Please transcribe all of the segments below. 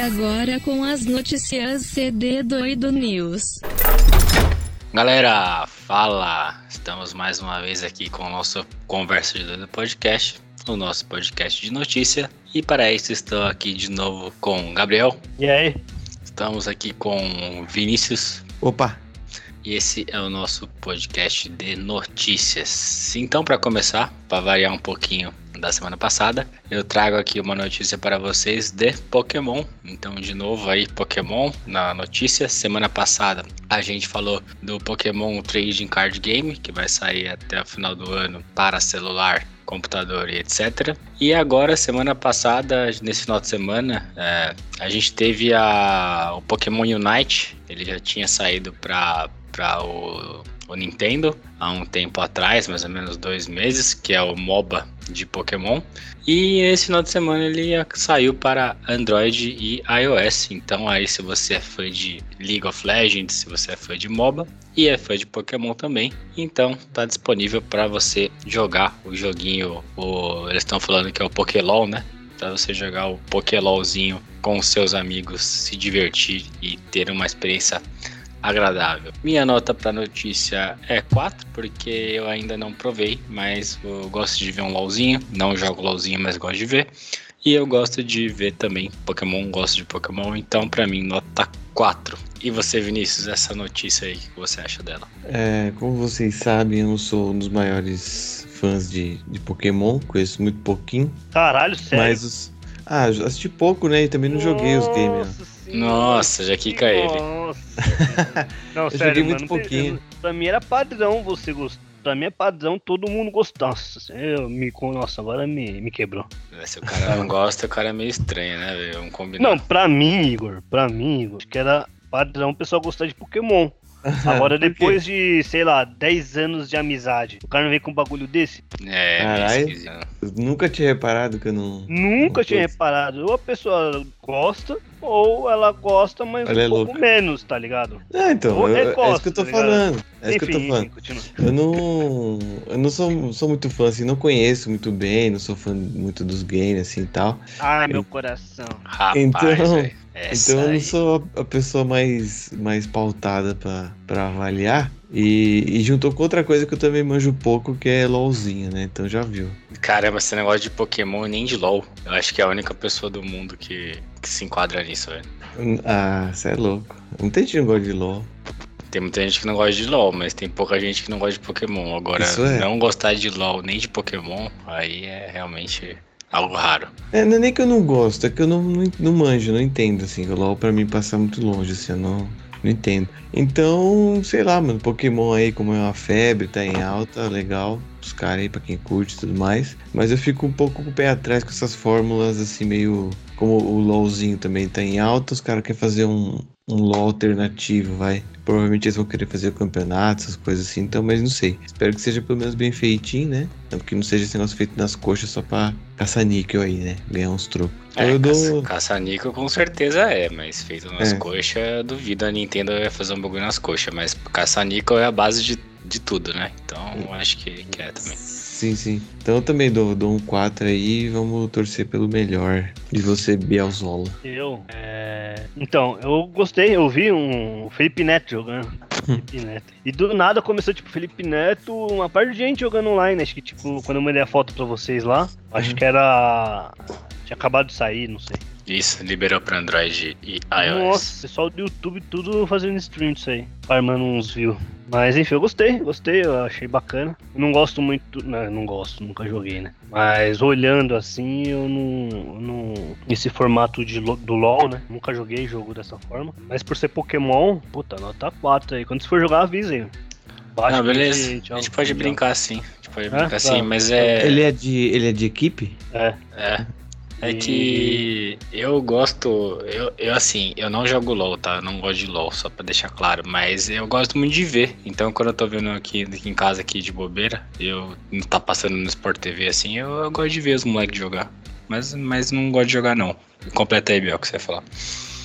agora com as notícias CD Doido News. Galera, fala! Estamos mais uma vez aqui com o nosso Conversa de Doido Podcast, o nosso podcast de notícia. E para isso estou aqui de novo com Gabriel. E aí? Estamos aqui com Vinícius. Opa! E esse é o nosso podcast de notícias. Então, para começar, para variar um pouquinho da semana passada, eu trago aqui uma notícia para vocês de Pokémon. Então, de novo aí, Pokémon na notícia. Semana passada a gente falou do Pokémon Trading Card Game, que vai sair até o final do ano para celular computador e etc. E agora, semana passada, nesse final de semana, é, a gente teve a, o Pokémon Unite. Ele já tinha saído para o, o Nintendo há um tempo atrás, mais ou menos dois meses, que é o MOBA de Pokémon. E esse final de semana ele saiu para Android e iOS. Então aí se você é fã de League of Legends, se você é fã de MOBA e é fã de Pokémon também, então tá disponível para você jogar o joguinho. O, eles estão falando que é o Pokélol, né? Para você jogar o Pokélolzinho com seus amigos, se divertir e ter uma experiência agradável. Minha nota para notícia é 4, porque eu ainda não provei, mas eu gosto de ver um LOLzinho. Não jogo LOLzinho, mas gosto de ver. E eu gosto de ver também Pokémon, gosto de Pokémon, então para mim nota 4. E você, Vinícius, essa notícia aí, o que você acha dela? É, como vocês sabem, eu não sou um dos maiores fãs de, de Pokémon, conheço muito pouquinho. Caralho, sério? Mas os. Ah, assisti pouco, né? E também não joguei os games. Nossa Nossa, já quica ele. Nossa. Não, Eu sério, joguei mano. muito pouquinho. Pra mim era padrão você gostar. Pra mim é padrão todo mundo gostar. Nossa, eu me, nossa agora me, me quebrou. Se o cara não gosta, o cara é meio estranho, né? velho? Vamos combinar. Não, pra mim, Igor, pra mim, Igor, acho que era padrão o pessoal gostar de Pokémon. Agora, depois de, sei lá, 10 anos de amizade, o cara não vem com um bagulho desse? É, Caralho. Eu nunca tinha reparado que eu não. Nunca não tinha reparado. Ou a pessoa gosta, ou ela gosta, mas Ela um é pouco louca. menos, tá ligado? Ah, então, Ou eu- é isso que eu tô tá falando. É isso que eu tô enfim, falando. enfim, continua. Eu não. Eu não sou, sou muito fã, assim, não conheço muito bem, não sou fã muito dos games, assim e tal. Ai, meu coração. Rapaz, Então- velho. Essa Então eu não sou a pessoa mais, mais pautada pra, pra avaliar. E, e juntou com outra coisa que eu também manjo pouco, que é LOLzinho, né? Então já viu. Caramba, esse negócio de Pokémon nem de LOL. Eu acho que é a única pessoa do mundo que, que se enquadra nisso, velho. Ah, você é louco. Muita gente não gosta de LOL. Tem muita gente que não gosta de LOL, mas tem pouca gente que não gosta de Pokémon. Agora, é. não gostar de LOL nem de Pokémon, aí é realmente algo raro. É, não é nem que eu não gosto, é que eu não, não, não manjo, não entendo, assim. O LOL pra mim passa muito longe, assim, eu não, não entendo. Então, sei lá, mano, Pokémon aí, como é uma febre, tá em alta, legal. Os caras aí, pra quem curte e tudo mais. Mas eu fico um pouco com o pé atrás com essas fórmulas, assim, meio. Como o LOLzinho também tá em alta, os caras querem fazer um, um LOL alternativo, vai. Provavelmente eles vão querer fazer o campeonato, essas coisas assim, então, mas não sei. Espero que seja pelo menos bem feitinho, né? Não, que não seja esse negócio feito nas coxas só pra caçar níquel aí, né? Ganhar uns trocos. É, eu dou. caça- caça-níquel com certeza é, mas feito nas É. coxas, duvido a Nintendo vai fazer um bagulho nas coxas. Mas caça-níquel é a base de, de tudo, né? Então, acho que, que é também. Sim, sim. Então eu também dou, dou um 4 aí e vamos torcer pelo melhor de você, Bielzola. Eu, é... Então, eu gostei, eu vi um Felipe Neto jogando. Felipe Neto. E do nada começou, tipo, Felipe Neto, uma parte de gente jogando online. Acho que, tipo, quando eu mandei a foto pra vocês lá, acho Uhum. que era. Tinha acabado de sair, não sei. Isso, liberou pra Android e iOS. Nossa, pessoal do YouTube tudo fazendo stream disso aí, farmando uns views. Mas enfim, eu gostei, gostei, eu achei bacana. Eu não gosto muito, não, não gosto, nunca joguei, né? Mas olhando assim, eu não. não esse formato de, do LoL, né? Nunca joguei jogo dessa forma. Mas por ser Pokémon, puta, nota 4 aí. Quando você for jogar, avisem. Baixa Não, que beleza. gente- A gente pode brincar sim. A gente pode É? brincar sim, Tá. mas é. Ele é de. Ele é de equipe? É. É. É que eu gosto, eu, eu assim, eu não jogo LOL, tá? Eu não gosto de LOL, só pra deixar claro, mas eu gosto muito de ver. Então quando eu tô vendo aqui, aqui em casa aqui de bobeira, eu não tá passando no Sport TV assim, eu, eu gosto de ver os moleques jogar. Mas, mas não gosto de jogar não. Completa aí, Biel, o que você ia falar.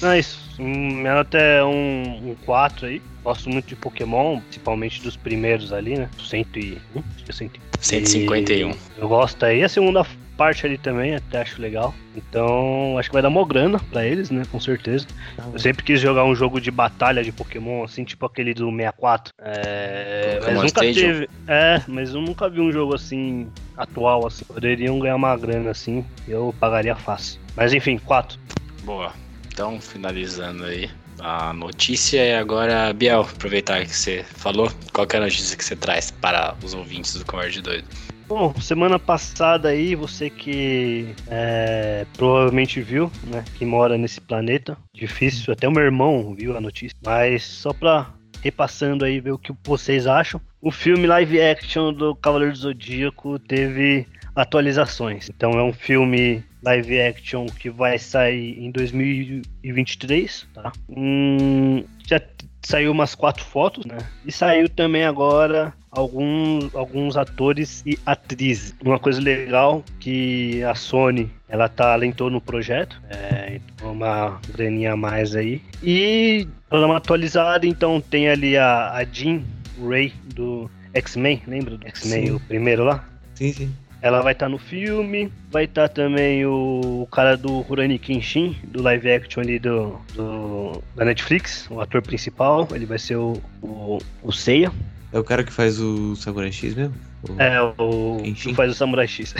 Não, é isso. Minha nota é um, um 4 aí. Gosto muito de Pokémon, principalmente dos primeiros ali, né? 100 e... hum, Acho que é 100 151. E Eu gosto aí. A segunda parte ali também, até acho legal. Então, acho que vai dar uma grana pra eles, né? Com certeza. Eu sempre quis jogar um jogo de batalha de Pokémon, assim, tipo aquele do 64. É, mas nunca Stadium? teve. É, mas eu nunca vi um jogo assim, atual, assim. Poderiam ganhar uma grana assim, eu pagaria fácil. Mas enfim, 4. Boa. Então, finalizando aí a notícia e agora, Biel, aproveitar que você falou, qual que é a notícia que você traz para os ouvintes do Converde Doido? Bom, semana passada aí, você que é, provavelmente viu, né, que mora nesse planeta, difícil, até o meu irmão viu a notícia, mas só pra repassando aí, ver o que vocês acham. O filme live action do Cavaleiro do Zodíaco teve atualizações. Então é um filme live action que vai sair em 2023, tá? Hum, já saiu umas quatro fotos, né? E saiu também agora alguns, alguns atores e atrizes. Uma coisa legal que a Sony ela tá alentou no projeto, é, então uma graninha a mais aí. E uma atualizada, então tem ali a, a Jean Ray do X-Men, lembra do X-Men, o primeiro lá? Sim, sim. Ela vai estar no filme, vai estar também o, cara do Rurouni Kenshin, do live action ali do, do- da Netflix, o ator principal, ele vai ser o, o, o Seiya. É o cara que faz o Samurai X mesmo? O- É, o Kenshin? que faz o Samurai X.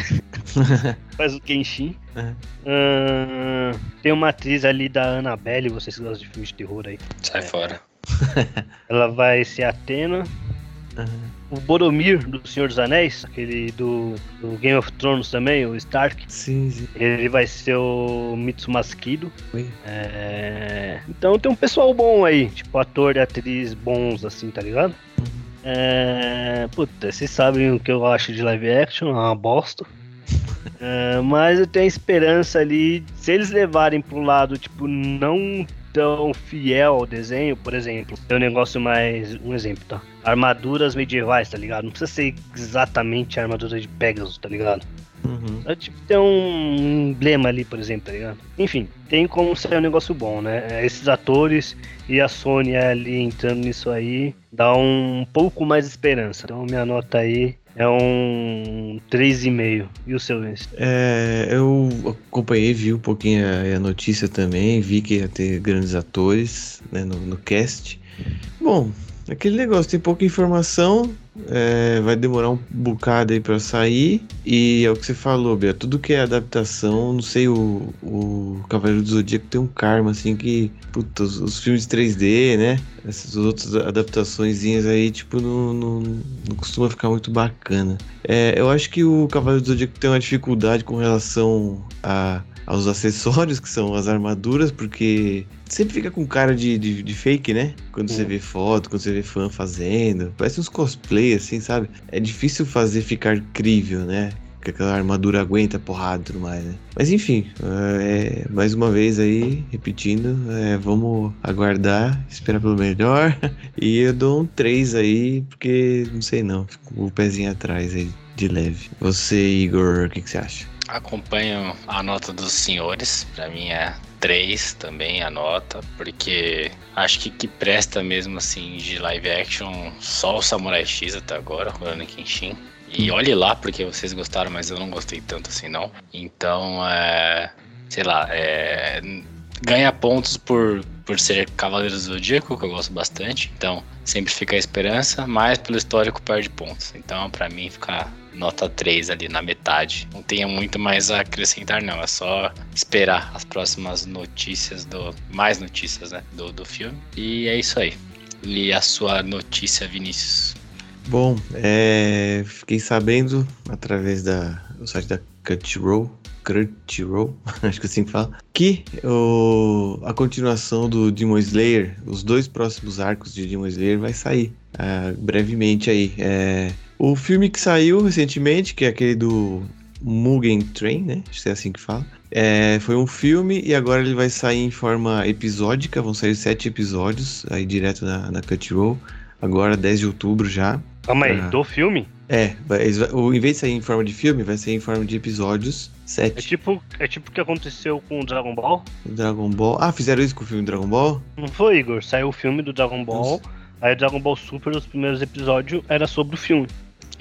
faz o Kenshin. Ahn, tem uma atriz ali da Annabelle, vocês que gostam de filmes de terror aí. Sai É. fora. Ela vai ser a Atena. O Boromir, do Senhor dos Anéis, aquele do, do Game of Thrones também, o Stark. Sim, sim. Ele vai ser o Mitsumasa Kido. É, Então tem um pessoal bom aí, tipo ator e atriz bons, assim, tá ligado? É... Puta, vocês sabem o que eu acho de live action, é uma bosta. É, mas eu tenho esperança ali, se eles levarem pro lado, tipo, não tão fiel ao desenho, por exemplo, tem um negócio mais. Um exemplo, tá? Armaduras medievais, tá ligado? Não precisa ser exatamente a armadura de Pegasus, tá ligado? Uhum. É tipo ter um emblema ali, por exemplo, tá ligado? Enfim, tem como ser um negócio bom, né? É, Esses atores e a Sony ali entrando nisso aí dá um pouco mais de esperança. Então minha nota aí é um 3,5. E o seu, Vince? É, eu acompanhei, vi um pouquinho a, a notícia também, vi que ia ter grandes atores né, no, no cast. Bom, aquele negócio, tem pouca informação, é, vai demorar um bocado aí pra sair, e é o que você falou, Bia, tudo que é adaptação, não sei, o, o Cavaleiro do Zodíaco tem um karma, assim, que, puta, os, os filmes 3D, né, essas outras adaptaçõezinhas aí, tipo, não, não, não costuma ficar muito bacana. É, eu acho que o Cavaleiro do Zodíaco tem uma dificuldade com relação a, aos acessórios, que são as armaduras, porque sempre fica com cara de, de, de fake, né? Quando você Sim. vê foto, quando você vê fã fazendo. Parece uns cosplay, assim, sabe? É difícil fazer ficar crível, né? Que aquela armadura aguenta porrada e tudo mais, né? Mas enfim, é, mais uma vez aí, repetindo, é, vamos aguardar, esperar pelo melhor. E eu dou um 3 aí, porque não sei não, fico com o pezinho atrás aí, de leve. Você, Igor, o que, que você acha? Acompanho a nota dos senhores, pra mim é 3 também a nota, porque acho que que presta mesmo assim de live action só o Samurai X até agora, Rurouni Kenshin. E olhe lá, porque vocês gostaram, mas eu não gostei tanto assim não. Então, é, sei lá, é, ganha pontos por, por ser Cavaleiro do Zodíaco, que eu gosto bastante. Então, sempre fica a esperança, mas pelo histórico perde pontos. Então, pra mim, fica nota 3 ali na metade. Não tenha muito mais a acrescentar, não. É só esperar as próximas notícias do. Mais notícias, né? Do, do filme. E é isso aí. Li a sua notícia, Vinícius. Bom, é, fiquei sabendo através da, do site da Crunchyroll, Crunchyroll, acho que assim que fala, que o, a continuação do Demon Slayer, os dois próximos arcos de Demon Slayer vai sair ah, brevemente aí. É, o filme que saiu recentemente, que é aquele do Mugen Train, né? Acho que é assim que fala. É, foi um filme e agora ele vai sair em forma episódica, vão sair sete episódios aí direto na, na Crunchyroll. Agora, 10 de outubro já. Calma aí, Ah. do filme? É, eles o, em vez de sair em forma de filme, vai sair em forma de episódios. É Sete. tipo, é tipo o que aconteceu com o Dragon Ball. Dragon Ball. Ah, fizeram isso com o filme Dragon Ball? Não foi, Igor? Saiu o filme do Dragon Ball. Aí o Dragon Ball Super, os primeiros episódios, era sobre o filme.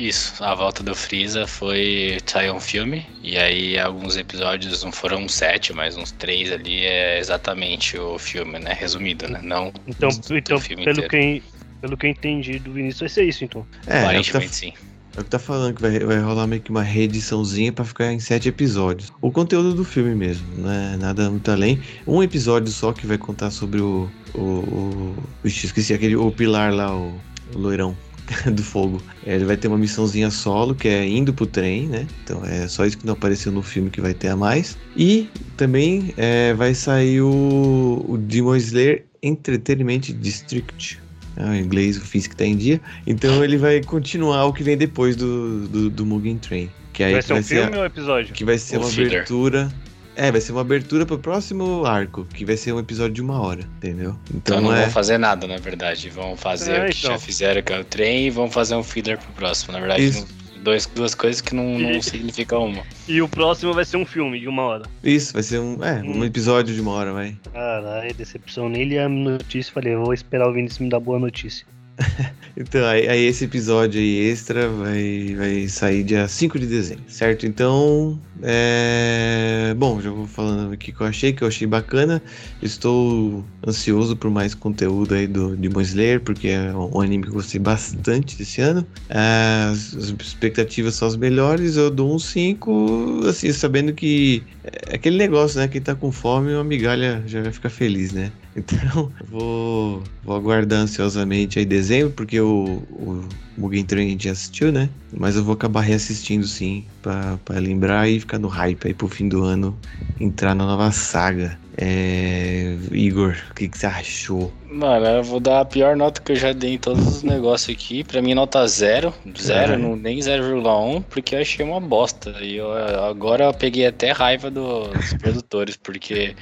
Isso, a volta do Freeza foi sair um filme, e aí alguns episódios, não foram sete, mas uns três ali é exatamente o filme, né? Resumido, né? Não Então, do então filme pelo, inteiro. que, pelo que eu entendi do Vinícius, vai ser isso, então. É, é o tá, Aparentemente sim. é o que tá falando, que vai, vai rolar meio que uma reediçãozinha pra ficar em sete episódios. O conteúdo do filme mesmo, não é nada muito além. Um episódio só que vai contar sobre o. O. o Vixe, esqueci aquele. O pilar lá, o, o loirão. Do fogo. É, Ele vai ter uma missãozinha solo, que é indo pro trem, né? Então é só isso que não apareceu no filme que vai ter a mais. E também é, vai sair o, o Demon Slayer Entertainment District. É, o inglês eu fiz que tá em dia. Então ele vai continuar o que vem depois do, do, do Mugen Train. Que aí vai que ser um vai ser a- filme ou episódio? que vai ser O uma filler. abertura. É, vai ser uma abertura pro próximo arco, que vai ser um episódio de uma hora, entendeu? Então, Então não é. vão fazer nada, na verdade. Vão fazer É, o que então. já fizeram, que é o trem, e vão fazer um filler pro próximo. Na verdade, Isso. não- dois, duas coisas que não, não E- significam uma. E o próximo vai ser um filme de uma hora. Isso, vai ser um, é, um Hum. episódio de uma hora, vai. Caralho, decepção. Nem li a notícia. Falei, vou esperar o Vinícius me dar boa notícia. Então, aí, aí esse episódio aí extra vai, vai sair dia 5 de dezembro, certo? Então, é... Bom, já vou falando aqui que eu achei, que eu achei bacana. Estou ansioso por mais conteúdo aí do Demon Slayer, porque é um anime que eu gostei bastante esse ano. As, as expectativas são as melhores, eu dou um 5, assim, sabendo que é aquele negócio, né? Quem tá com fome, uma migalha já vai ficar feliz, né? Então, vou, vou aguardar ansiosamente aí dezembro, porque o, o Mugen Train a gente assistiu, né? Mas eu vou acabar reassistindo sim, pra lembrar e ficar no hype aí pro fim do ano, entrar na nova saga. É... Igor, o que, que você achou? Mano, eu vou dar a pior nota que eu já dei em todos os negócios aqui. Pra mim, nota zero. Zero, Caralho. não, nem 0,1, porque eu achei uma bosta. E eu, agora eu peguei até raiva do- dos produtores, porque,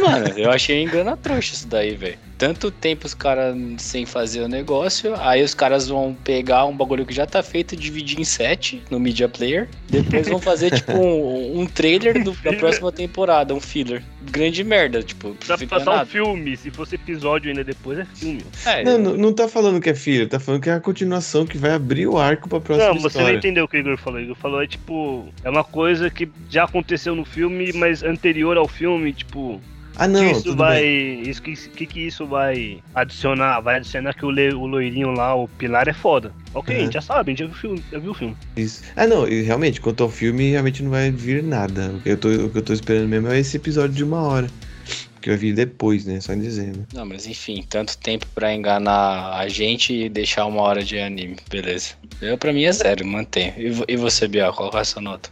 mano, eu achei engana trouxa isso daí, velho. Tanto tempo os caras sem fazer o negócio, aí os caras vão pegar um bagulho que já tá feito, dividir em sete no Media Player, depois vão fazer, tipo, um, um trailer do- da próxima temporada, um filler. Grande merda, tipo, Dá pra passar um nada. filme. Se fosse episódio ainda depois, é filme. É, Não, não, não tá falando que é filho, tá falando que é a continuação que vai abrir o arco pra próxima Não, você não história. entendeu o que o Igor falou. O Igor falou é tipo. É uma coisa que já aconteceu no filme, mas anterior ao filme, tipo. Ah, não, que isso tudo vai. bem. Isso que, que que isso vai adicionar? Vai adicionar que o, le- o loirinho lá, o pilar é foda. Ok, a Uhum. gente já sabe, a gente já viu o filme. Já viu o filme. Isso. Ah, não, e realmente, quanto ao filme, realmente não vai vir nada. O que eu tô, o que eu tô esperando mesmo é esse episódio de uma hora. Que vai vir depois, né? Só em dezembro. Não, mas enfim, tanto tempo pra enganar a gente e deixar uma hora de anime, beleza. Eu, pra mim é zero, mantenho. E, e você, Biel, qual é a sua nota?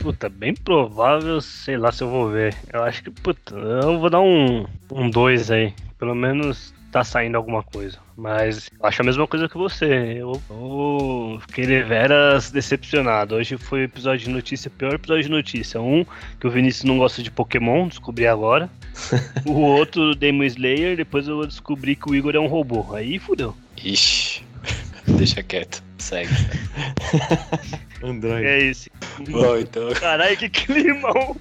Puta, bem provável, sei lá se eu vou ver. Eu acho que, puta, eu vou dar um 2 um dois aí. Pelo menos tá saindo alguma coisa. Mas acho a mesma coisa que você. Eu, eu fiquei deveras decepcionado. Hoje foi o episódio de notícia, pior episódio de notícia. Um, que o Vinícius não gosta de Pokémon, descobri agora. o outro, Demon Slayer, depois eu descobri que o Igor é um robô. Aí fudeu. Ixi, deixa quieto, segue. Android. É esse. Bom, então, Caralho, que climão!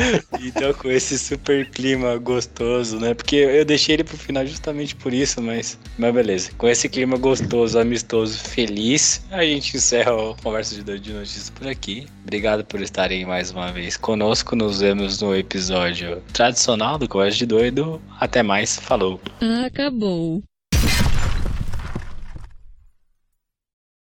então com esse super clima gostoso, né? Porque eu deixei ele pro final justamente por isso, mas, mas beleza. Com esse clima gostoso, amistoso, feliz, a gente encerra a conversa de doido de notícias por aqui. Obrigado por estarem mais uma vez conosco. Nos vemos no episódio tradicional do Conversa de Doido. Até mais, falou! Acabou.